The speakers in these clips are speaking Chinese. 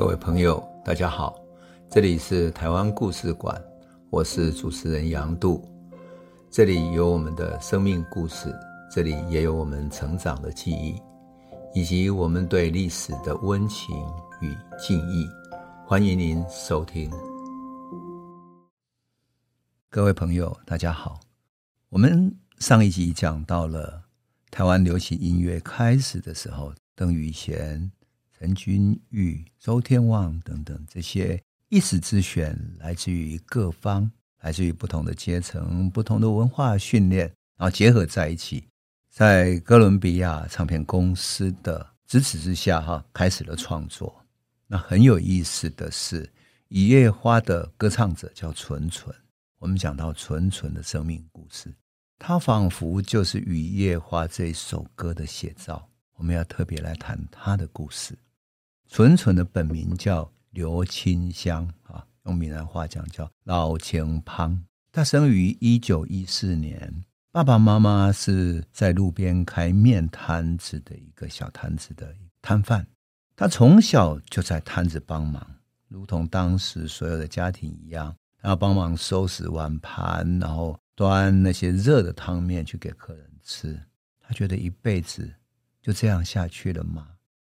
各位朋友，大家好，这里是台湾故事馆，我是主持人杨度，这里有我们的生命故事，这里也有我们成长的记忆，以及我们对历史的温情与敬意。欢迎您收听。各位朋友，大家好，我们上一集讲到了台湾流行音乐开始的时候，邓雨贤。陈君玉、周天旺等等这些一时之选，来自于各方，来自于不同的阶层、不同的文化训练，然后结合在一起，在哥伦比亚唱片公司的支持之下，哈，开始了创作。那很有意思的是，《雨夜花》的歌唱者叫纯纯。我们讲到纯纯的生命故事，他仿佛就是《雨夜花》这首歌的写照。我们要特别来谈他的故事。纯纯的本名叫刘清香啊，用闽南话讲叫老清芳。他生于一九一四年，爸爸妈妈是在路边开面摊子的一个小摊子的摊贩。他从小就在摊子帮忙，如同当时所有的家庭一样，然后帮忙收拾碗盘，然后端那些热的汤面去给客人吃。他觉得一辈子就这样下去了吗？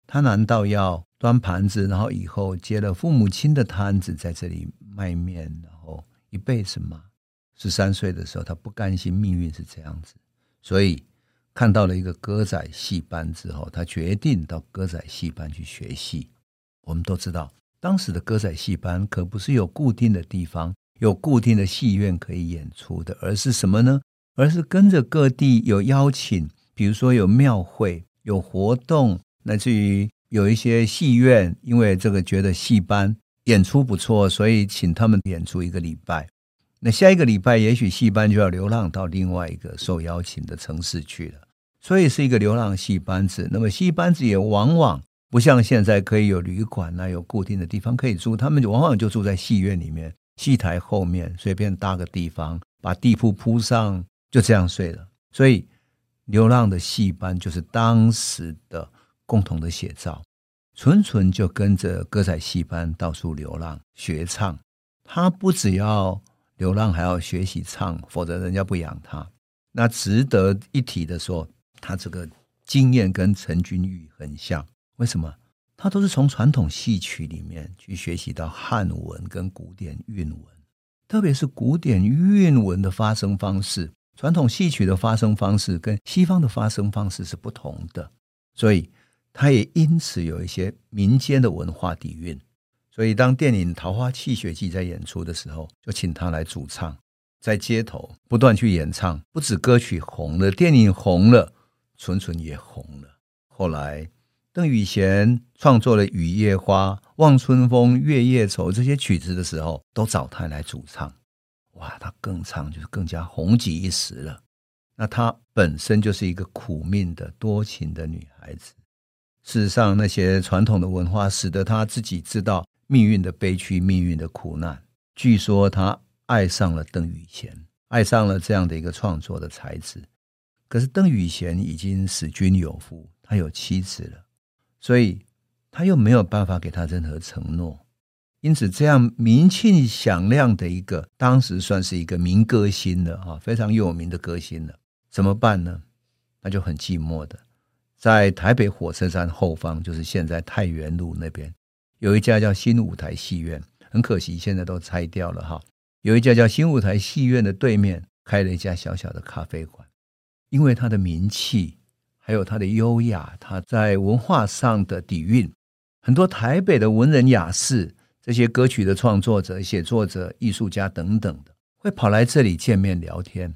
他难道要端盘子，然后以后接了父母亲的摊子，在这里卖面，然后一辈子嘛？十三岁的时候，他不甘心命运是这样子，所以看到了一个歌仔戏班之后，他决定到歌仔戏班去学戏。我们都知道，当时的歌仔戏班可不是有固定的地方、有固定的戏院可以演出的，而是什么呢？而是跟着各地有邀请，比如说有庙会、有活动。乃至于有一些戏院，因为这个觉得戏班演出不错，所以请他们演出一个礼拜。那下一个礼拜，也许戏班就要流浪到另外一个受邀请的城市去了，所以是一个流浪戏班子。那么戏班子也往往不像现在可以有旅馆啊，有固定的地方可以住，他们往往就住在戏院里面，戏台后面随便搭个地方，把地铺铺上，就这样睡了。所以流浪的戏班就是当时的。共同的写照，纯纯就跟着歌仔戏班到处流浪学唱。他不只要流浪，还要学习唱，否则人家不养他。那值得一提的说，他这个经验跟陈君玉很像。为什么？他都是从传统戏曲里面去学习到汉文跟古典韵文，特别是古典韵文的发声方式。传统戏曲的发声方式跟西方的发声方式是不同的，所以。他也因此有一些民间的文化底蕴，所以当电影《桃花泣血记》在演出的时候，就请他来主唱，在街头不断去演唱。不止歌曲红了，电影红了，纯纯也红了。后来邓雨贤创作了《雨夜花》《望春风》《月夜愁》这些曲子的时候，都找他来主唱。哇，他更唱就是更加红极一时了。那他本身就是一个苦命的多情的女孩子。事实上，那些传统的文化使得他自己知道命运的悲屈、命运的苦难。据说他爱上了邓雨贤，爱上了这样的一个创作的才子。可是邓雨贤已经死君有妇，他有妻子了，所以他又没有办法给他任何承诺。因此，这样名气响亮的一个，当时算是一个民歌星了啊，非常有名的歌星了，怎么办呢？那就很寂寞的。在台北火车站后方，就是现在太原路那边，有一家叫新舞台戏院，很可惜现在都拆掉了哈。有一家叫新舞台戏院的对面，开了一家小小的咖啡馆。因为他的名气，还有他的优雅，他在文化上的底蕴，很多台北的文人雅士，这些歌曲的创作者、写作者、艺术家等等的，会跑来这里见面聊天。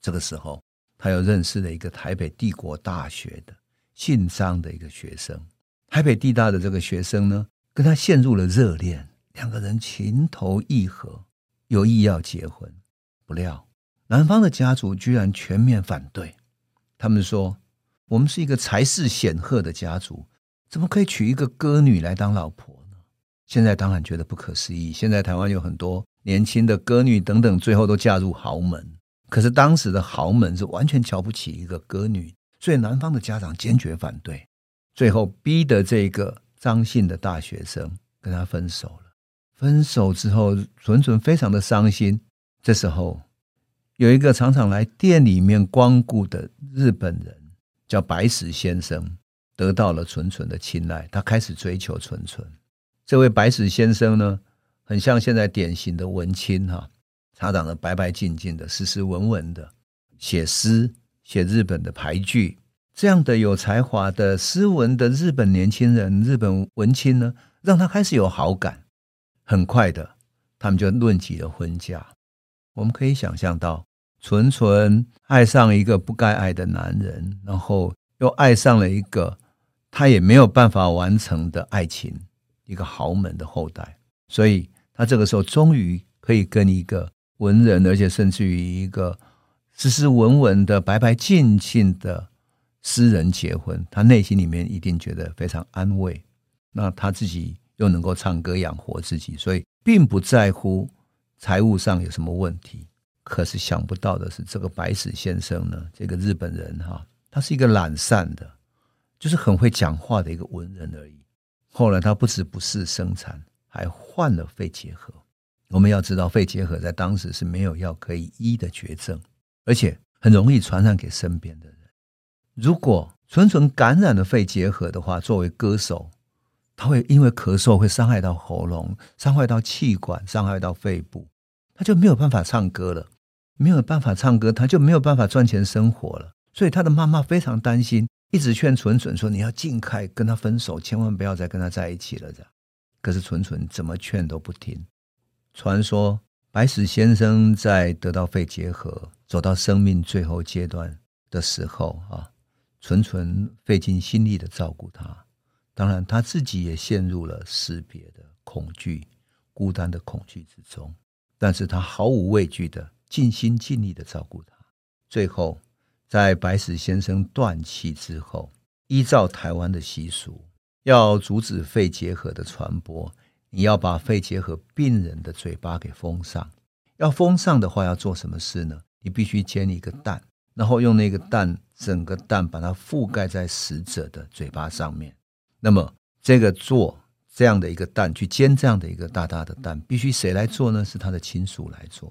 这个时候，他又认识了一个台北帝国大学的。姓张的一个学生，台北地大的这个学生呢，跟他陷入了热恋，两个人情投意合，有意要结婚。不料男方的家族居然全面反对，他们说：“我们是一个才识显赫的家族，怎么可以娶一个歌女来当老婆呢？”现在当然觉得不可思议。现在台湾有很多年轻的歌女等等，最后都嫁入豪门，可是当时的豪门是完全瞧不起一个歌女。所以男方的家长坚决反对，最后逼得这个张姓的大学生跟他分手了。分手之后，纯纯非常的伤心。这时候，有一个常常来店里面光顾的日本人，叫白石先生，得到了纯纯的青睐，他开始追求纯纯。这位白石先生呢，很像现在典型的文青哈，他长得白白净净的，斯斯文文的，写诗，写日本的俳句。这样的有才华的斯文的日本年轻人，日本文青呢，让他开始有好感。很快的，他们就论及了婚嫁。我们可以想象到，纯纯爱上一个不该爱的男人，然后又爱上了一个他也没有办法完成的爱情，一个豪门的后代。所以，他这个时候终于可以跟一个文人，而且甚至于一个斯斯文文的、白白净净的。诗人结婚，他内心里面一定觉得非常安慰。那他自己又能够唱歌养活自己，所以并不在乎财务上有什么问题。可是想不到的是，这个白石先生呢，这个日本人哈，他是一个懒散的，就是很会讲话的一个文人而已。后来他不止不事生产，还患了肺结核。我们要知道，肺结核在当时是没有药可以医的绝症，而且很容易传染给身边的人。如果纯纯感染了肺结核的话，作为歌手，他会因为咳嗽会伤害到喉咙，伤害到气管，伤害到肺部，他就没有办法唱歌了。没有办法唱歌，他就没有办法赚钱生活了。所以他的妈妈非常担心，一直劝纯纯说：“你要尽快跟他分手，千万不要再跟他在一起了。”这样，可是纯纯怎么劝都不听。传说白石先生在得到肺结核，走到生命最后阶段的时候啊。纯纯费尽心力的照顾他，当然他自己也陷入了识别的恐惧、孤单的恐惧之中。但是他毫无畏惧的尽心尽力的照顾他。最后，在白石先生断气之后，依照台湾的习俗，要阻止肺结核的传播，你要把肺结核病人的嘴巴给封上。要封上的话，要做什么事呢？你必须煎一个蛋。然后用那个蛋，整个蛋把它覆盖在死者的嘴巴上面。那么，这个做这样的一个蛋，去煎这样的一个大大的蛋，必须谁来做呢？是他的亲属来做。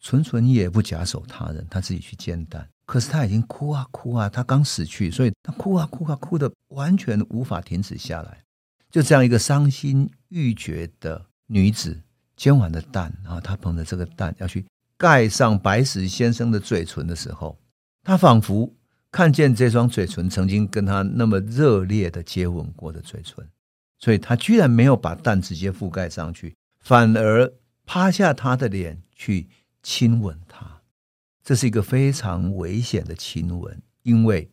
纯纯也不假手他人，他自己去煎蛋。可是他已经哭啊哭啊，他刚死去，所以他哭啊哭啊哭的完全无法停止下来。就这样一个伤心欲绝的女子，煎完的蛋，然后她捧着这个蛋要去盖上白石先生的嘴唇的时候。她仿佛看见这双嘴唇曾经跟他那么热烈的接吻过的嘴唇，所以她居然没有把蛋直接覆盖上去，反而趴下他的脸去亲吻他。这是一个非常危险的亲吻，因为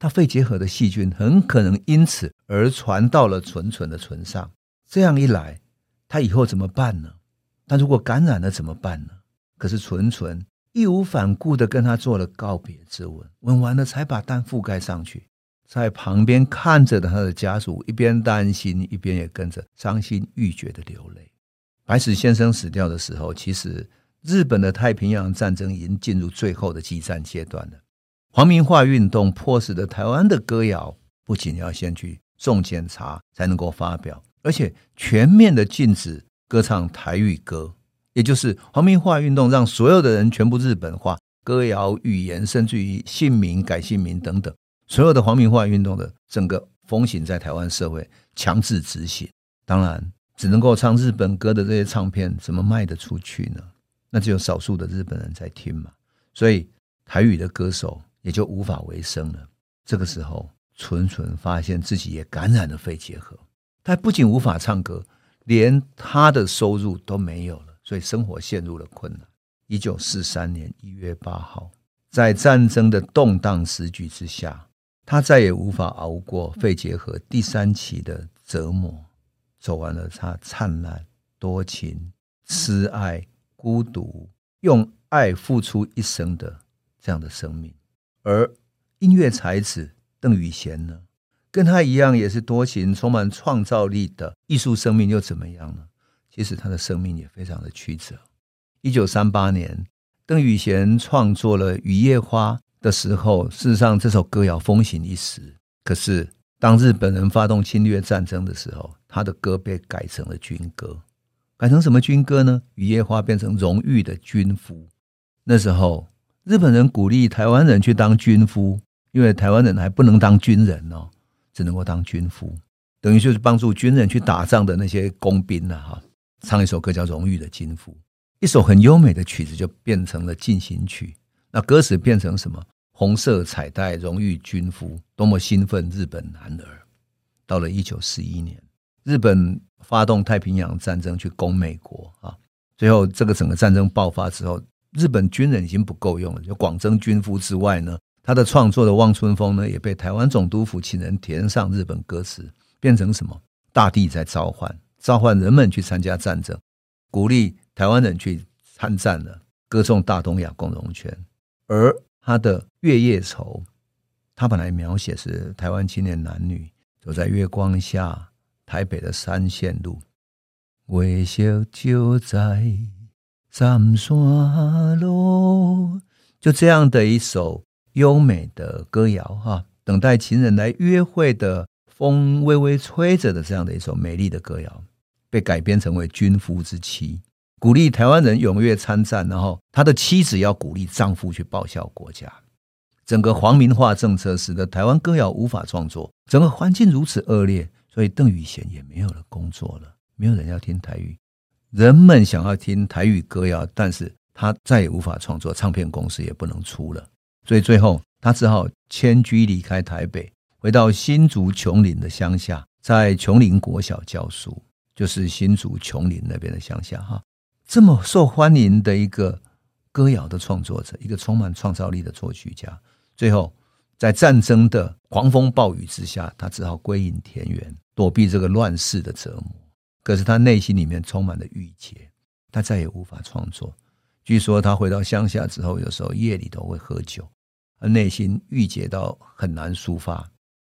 他肺结核的细菌很可能因此而传到了纯纯的唇上。这样一来，他以后怎么办呢？他如果感染了怎么办呢？可是纯纯。义无反顾的跟他做了告别之吻，吻完了才把蛋覆盖上去，在旁边看着的他的家属一边担心，一边也跟着伤心欲绝的流泪。白石先生死掉的时候，其实日本的太平洋战争已经进入最后的激战阶段了。皇民化运动迫使的台湾的歌谣不仅要先去送检查才能够发表，而且全面的禁止歌唱台语歌。也就是皇民化运动，让所有的人全部日本化，歌谣、语言，甚至于姓名改姓名等等，所有的皇民化运动的整个风行在台湾社会强制执行。当然，只能够唱日本歌的这些唱片，怎么卖得出去呢？那只有少数的日本人在听嘛，所以台语的歌手也就无法为生了。这个时候，纯纯发现自己也感染了肺结核，他不仅无法唱歌，连他的收入都没有了。所以生活陷入了困难。一九四三年一月八号，在战争的动荡时局之下，他再也无法熬过肺结核第三期的折磨，走完了他灿烂、多情、痴爱、孤独，用爱付出一生的这样的生命。而音乐才子邓雨贤呢，跟他一样，也是多情、充满创造力的艺术生命，又怎么样呢？其实他的生命也非常的曲折。一九三八年，邓雨贤创作了《雨夜花》的时候，事实上这首歌谣风行一时。可是当日本人发动侵略战争的时候，他的歌被改成了军歌，改成什么军歌呢？雨夜花变成荣誉的军夫。那时候日本人鼓励台湾人去当军夫，因为台湾人还不能当军人哦，只能够当军夫，等于就是帮助军人去打仗的那些工兵呐哈。唱一首歌叫《荣誉的军夫》，一首很优美的曲子就变成了进行曲。那歌词变成什么？红色彩带，荣誉军夫，多么兴奋！日本男儿。到了一九四一年，日本发动太平洋战争去攻美国啊，最后这个整个战争爆发之后，日本军人已经不够用了，就广征军夫之外呢，他的创作的《望春风》呢，也被台湾总督府请人填上日本歌词，变成什么？大地在召唤。召唤人们去参加战争，鼓励台湾人去参战了，歌颂大东亚共荣圈。而他的《月夜愁》，他本来描写是台湾青年男女走在月光下，台北的三线路，微笑就在三山路，就这样的一首优美的歌谣哈，等待情人来约会的风微微吹着的这样的一首美丽的歌谣。被改编成为《军夫之妻》，鼓励台湾人踊跃参战，然后他的妻子要鼓励丈夫去报效国家。整个皇民化政策使得台湾歌谣无法创作，整个环境如此恶劣，所以邓雨贤也没有了工作了，没有人要听台语。人们想要听台语歌谣，但是他再也无法创作，唱片公司也不能出了，所以最后他只好迁居离开台北，回到新竹琼林的乡下，在琼林国小教书。就是新竹琼林那边的乡下哈，这么受欢迎的一个歌谣的创作者，一个充满创造力的作曲家，最后在战争的狂风暴雨之下，他只好归隐田园，躲避这个乱世的折磨。可是他内心里面充满了郁结，他再也无法创作。据说他回到乡下之后，有时候夜里都会喝酒，而内心郁结到很难抒发。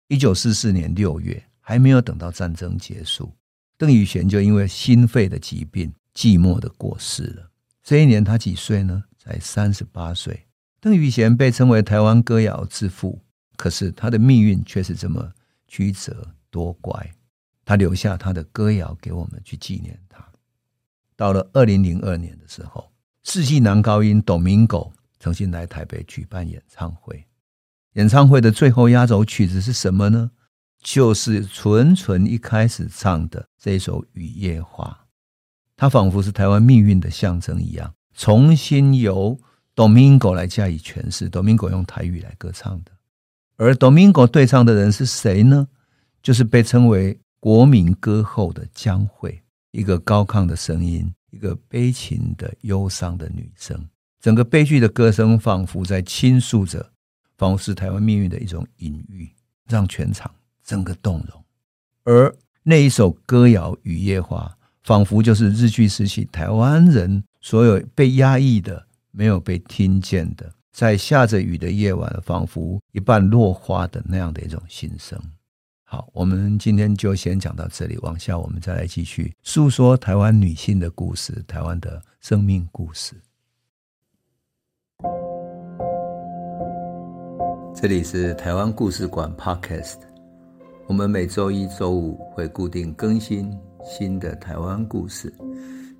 一九四四年六月，还没有等到战争结束。邓雨贤就因为心肺的疾病，寂寞的过世了。这一年他几岁呢？才三十八岁。邓雨贤被称为台湾歌谣之父，可是他的命运却是这么曲折多怪。他留下他的歌谣给我们去纪念他。到了二零零二年的时候，世纪男高音 Domingo 曾经来台北举办演唱会。演唱会的最后压轴曲子是什么呢？就是纯纯一开始唱的这首《雨夜花》，它仿佛是台湾命运的象征一样，重新由 Domingo 来加以诠释。Domingo 用台语来歌唱的，而 Domingo 对唱的人是谁呢？就是被称为国民歌后的江蕙，一个高亢的声音，一个悲情的忧伤的女声。整个悲剧的歌声仿佛在倾诉着，仿佛是台湾命运的一种隐喻，让全场。整个动容，而那一首歌谣《雨夜花》，仿佛就是日据时期台湾人所有被压抑的、没有被听见的，在下着雨的夜晚，仿佛一半落花的那样的一种心声。好，我们今天就先讲到这里，往下我们再来继续诉说台湾女性的故事，台湾的生命故事。这里是台湾故事馆 Podcast。我们每周一、周五会固定更新新的台湾故事，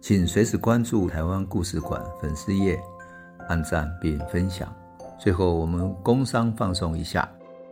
请随时关注台湾故事馆粉丝页，按赞并分享。最后，我们工商放送一下：